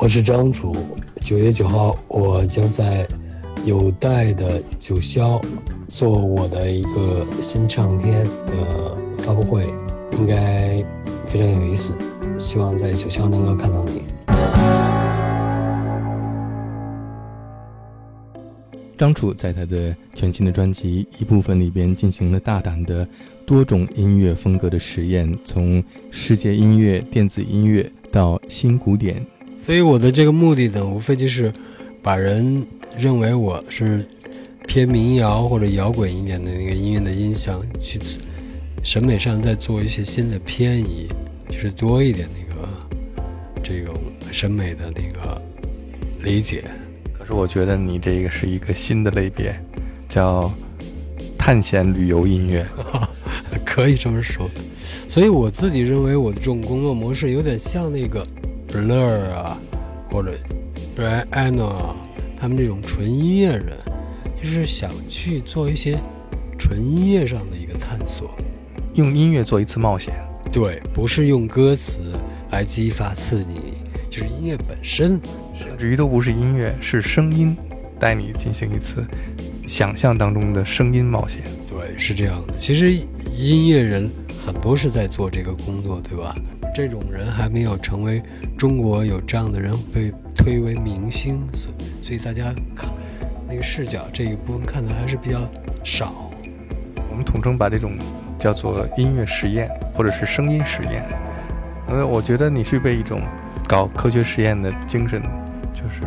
我是张楚。九月九号，我将在有待的九霄做我的一个新唱片的发布会，应该非常有意思。希望在九霄能够看到你。张楚在他的全新的专辑一部分里边进行了大胆的多种音乐风格的实验，从世界音乐、电子音乐到新古典。所以我的这个目的呢，无非就是把人认为我是偏民谣或者摇滚一点的那个音乐的音响，去审美上再做一些新的偏移，就是多一点那个这种审美的那个理解。可是我觉得你这个是一个新的类别，叫探险旅游音乐，可以这么说。所以我自己认为我的这种工作模式有点像那个。Blur 啊，或者 Brian 啊，他们这种纯音乐人，就是想去做一些纯音乐上的一个探索，用音乐做一次冒险。对，不是用歌词来激发刺激你，就是音乐本身，甚至于都不是音乐，是声音，带你进行一次想象当中的声音冒险。对，是这样的。其实音乐人很多是在做这个工作，对吧？这种人还没有成为中国有这样的人被推为明星，所所以大家看那个视角这一部分看的还是比较少。我们统称把这种叫做音乐实验或者是声音实验。因为我觉得你具备一种搞科学实验的精神，就是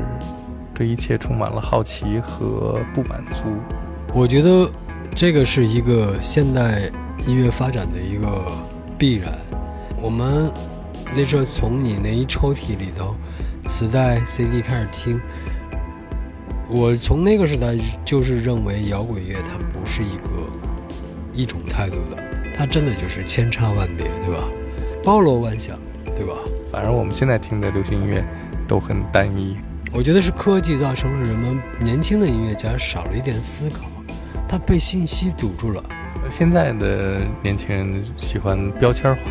对一切充满了好奇和不满足。我觉得这个是一个现代音乐发展的一个必然。我们那时候从你那一抽屉里头，磁带、CD 开始听。我从那个时代就是认为摇滚乐它不是一个一种态度的，它真的就是千差万别，对吧？包罗万象，对吧？反正我们现在听的流行音乐都很单一。我觉得是科技造成了人们年轻的音乐家少了一点思考，他被信息堵住了。现在的年轻人喜欢标签化。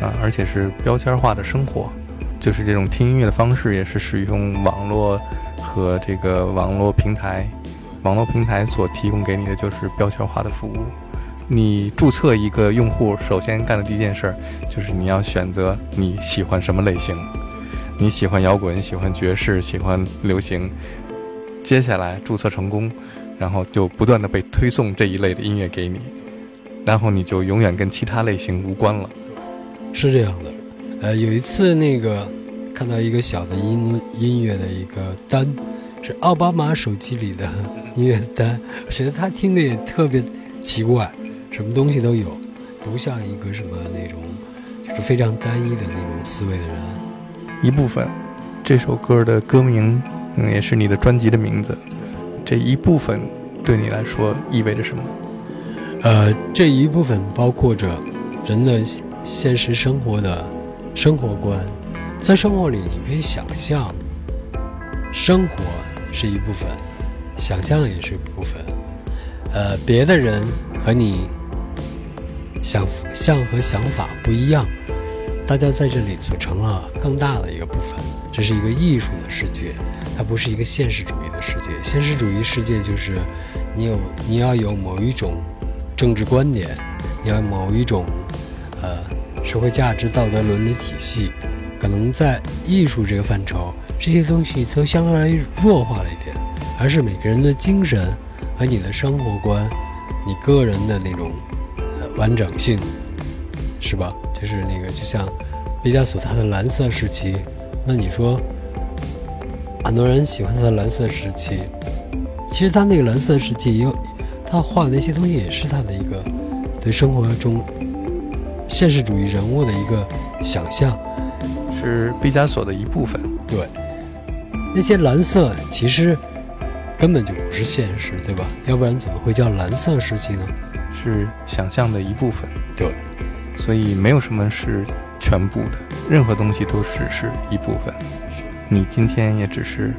啊，而且是标签化的生活，就是这种听音乐的方式，也是使用网络和这个网络平台，网络平台所提供给你的就是标签化的服务。你注册一个用户，首先干的第一件事儿就是你要选择你喜欢什么类型，你喜欢摇滚，喜欢爵士，喜欢流行。接下来注册成功，然后就不断的被推送这一类的音乐给你，然后你就永远跟其他类型无关了。是这样的，呃，有一次那个看到一个小的音音乐的一个单，是奥巴马手机里的音乐单，我觉得他听的也特别奇怪，什么东西都有，不像一个什么那种就是非常单一的那种思维的人。一部分，这首歌的歌名，嗯，也是你的专辑的名字，这一部分对你来说意味着什么？呃，这一部分包括着人的。现实生活的生活观，在生活里你可以想象，生活是一部分，想象也是一部分。呃，别的人和你想象和想法不一样，大家在这里组成了更大的一个部分。这是一个艺术的世界，它不是一个现实主义的世界。现实主义世界就是你有你要有某一种政治观点，你要某一种。社会价值、道德伦理体系，可能在艺术这个范畴，这些东西都相对而言弱化了一点，而是每个人的精神和你的生活观，你个人的那种呃完整性，是吧？就是那个，就像毕加索他的蓝色时期，那你说很多人喜欢他的蓝色时期，其实他那个蓝色时期也有他画的那些东西，也是他的一个对生活中。现实主义人物的一个想象，是毕加索的一部分。对，那些蓝色其实根本就不是现实，对吧？要不然怎么会叫蓝色时期呢？是想象的一部分。对，所以没有什么是全部的，任何东西都只是一部分。你今天也只是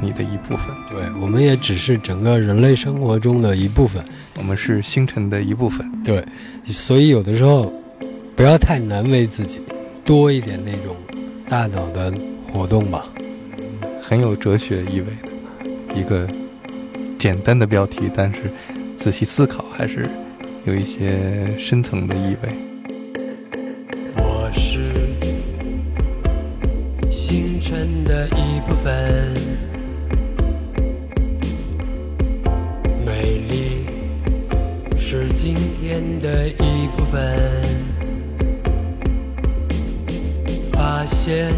你的一部分。对，我们也只是整个人类生活中的一部分。我们是星辰的一部分。对，所以有的时候。不要太难为自己，多一点那种大脑的活动吧，很有哲学意味的一个简单的标题，但是仔细思考还是有一些深层的意味。我是星辰的一部分，美丽是今天的一部分，现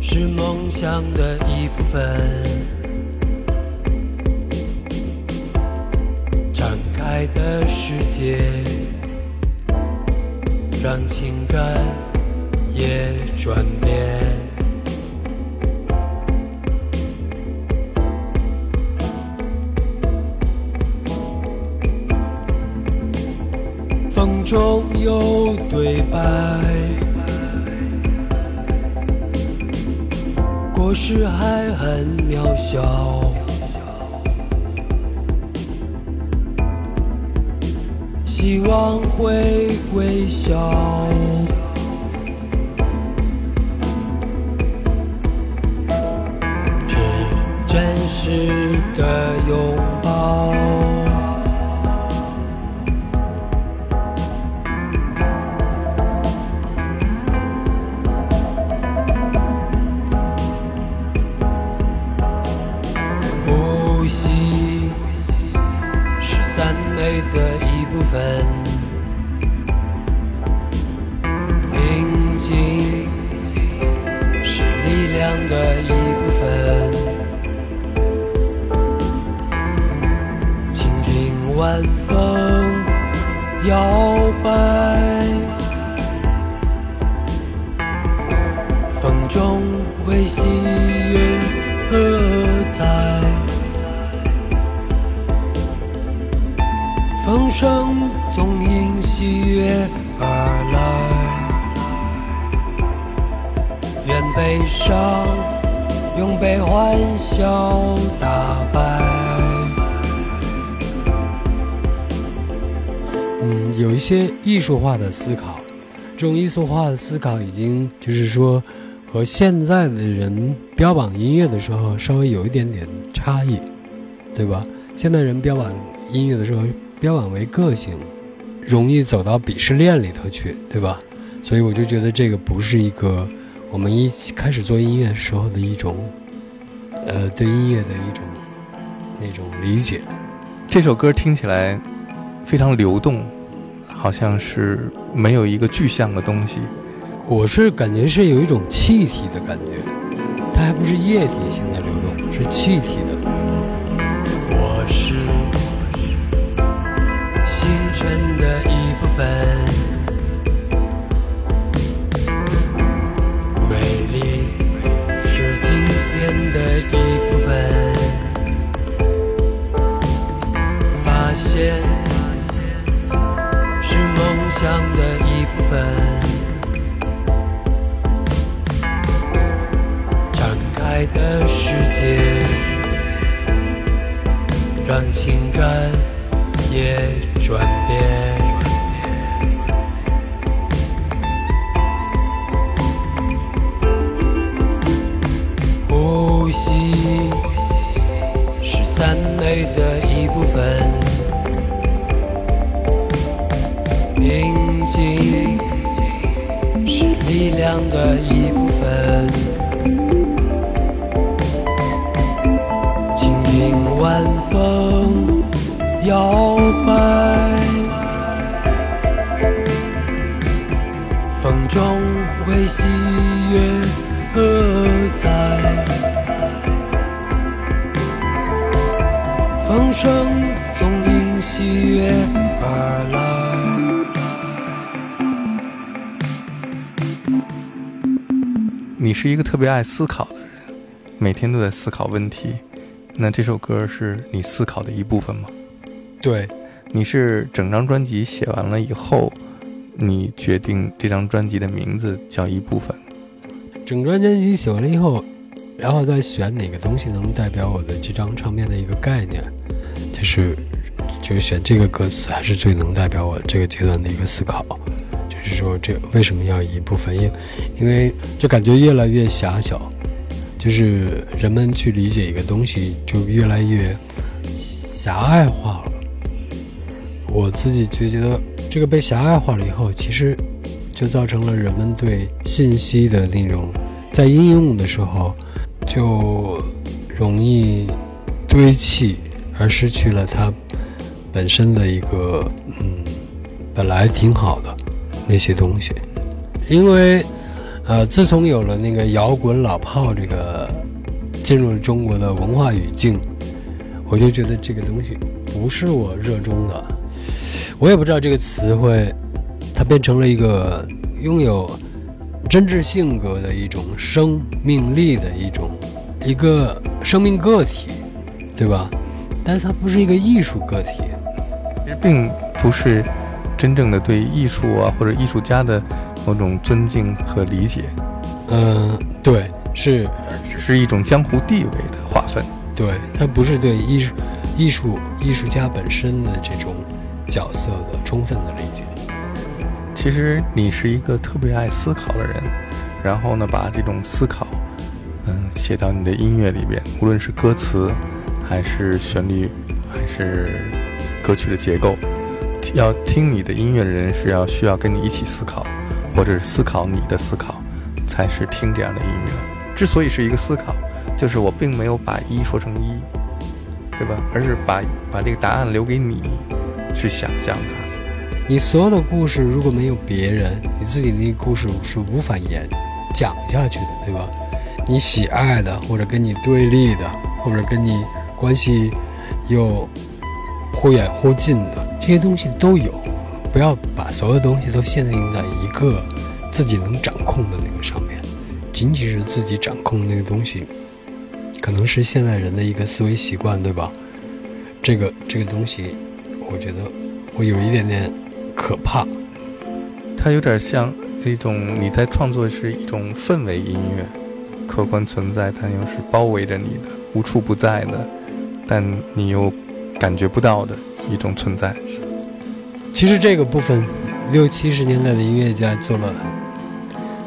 是梦想的一部分，敞开的世界。让情感也转变。风中有对白，有时还很渺小。希望会微笑，分，平静是力量的风声总因喜悦而来，愿悲伤永被欢笑打败。嗯，有一些艺术化的思考，这种艺术化的思考已经就是说和现在的人标榜音乐的时候稍微有一点点差异，对吧？现在人标榜音乐的时候。标榜为个性，容易走到鄙视链里头去，对吧？所以我就觉得这个不是一个我们一开始做音乐时候的一种，呃，对音乐的一种那种理解。这首歌听起来非常流动，好像是没有一个具象的东西。我是感觉是有一种气体的感觉，它还不是液体性的流动，是气体的。的一部分，美丽是今天的一部分，发现是梦想的一部分，展开的世界，让情感也转变。呼吸是赞美的一部分，宁静是力量的一部分，风声总因喜悦而来。你是一个特别爱思考的人，每天都在思考问题。那这首歌是你思考的一部分吗？对，你是整张专辑写完了以后，你决定这张专辑的名字叫一部分。整张专辑写完了以后，然后再选哪个东西能代表我的这张唱片的一个概念，就是就是选这个歌词还是最能代表我这个阶段的一个思考，就是说这为什么要一部分？因因为就感觉越来越狭小，就是人们去理解一个东西就越来越狭隘化了。我自己就觉得这个被狭隘化了以后，其实就造成了人们对信息的那种在应用的时候就容易堆砌，而失去了它本身的一个嗯本来挺好的那些东西。因为呃，自从有了那个摇滚老炮这个进入了中国的文化语境，我就觉得这个东西不是我热衷的。我也不知道这个词汇，它变成了一个拥有真挚性格的一种生命力的一种一个生命个体，对吧？但是它不是一个艺术个体，其实并不是真正的对艺术啊或者艺术家的某种尊敬和理解，嗯，对，是只是一种江湖地位的划分。对，它不是对艺术艺术艺术家本身的这种。角色的充分的理解。其实你是一个特别爱思考的人，然后呢，把这种思考，嗯，写到你的音乐里边，无论是歌词，还是旋律，还是歌曲的结构，要听你的音乐的人是要需要跟你一起思考，或者是思考你的思考，才是听这样的音乐。之所以是一个思考，就是我并没有把一说成一，对吧？而是把把这个答案留给你。去想象它，你所有的故事如果没有别人，你自己的那个故事是无法演讲下去的，对吧？你喜爱的，或者跟你对立的，或者跟你关系又忽远忽近的这些东西都有，不要把所有东西都限定在一个自己能掌控的那个上面，仅仅是自己掌控那个东西，可能是现代人的一个思维习惯，对吧？这个这个东西。我觉得会有一点点可怕，它有点像一种你在创作是一种氛围音乐，客观存在，但又是包围着你的，无处不在的，但你又感觉不到的一种存在。其实这个部分，六七十年代的音乐家做了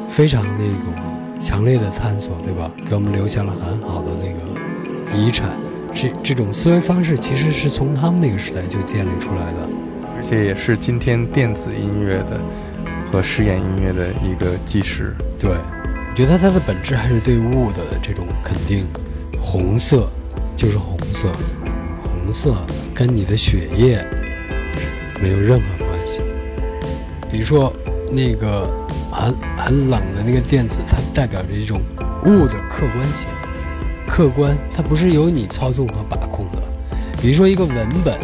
非常那种强烈的探索，对吧？给我们留下了很好的那个遗产。这这种思维方式其实是从他们那个时代就建立出来的，而且也是今天电子音乐的和实验音乐的一个基石。对，我觉得它的本质还是对物的这种肯定。红色就是红色，红色跟你的血液没有任何关系。比如说那个很很冷的那个电子，它代表着一种物的客观性。客观，它不是由你操纵和把控的。比如说一个文本，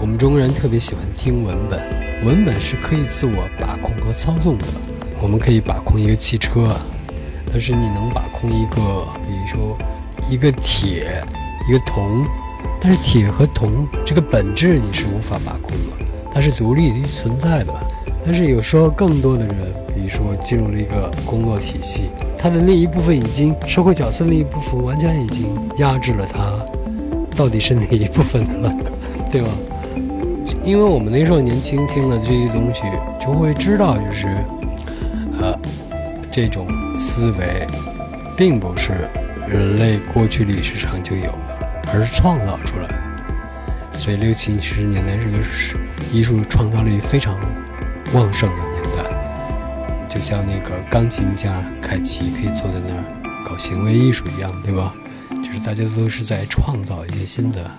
我们中国人特别喜欢听文本，文本是可以自我把控和操纵的。我们可以把控一个汽车，但是你能把控一个，比如说一个铁，一个铜，但是铁和铜这个本质你是无法把控的，它是独立存在的。但是有时候更多的人，比如说进入了一个工作体系。他的那一部分已经社会角色那一部分完全已经压制了他，到底是哪一部分的了，对吧？因为我们那时候年轻，听了这些东西，就会知道，就是，呃，这种思维，并不是人类过去历史上就有的，而是创造出来的。所以六七十年代是个艺术创造力非常旺盛的年代。就像那个钢琴家凯奇可以坐在那儿搞行为艺术一样，对吧？就是大家都是在创造一些新的。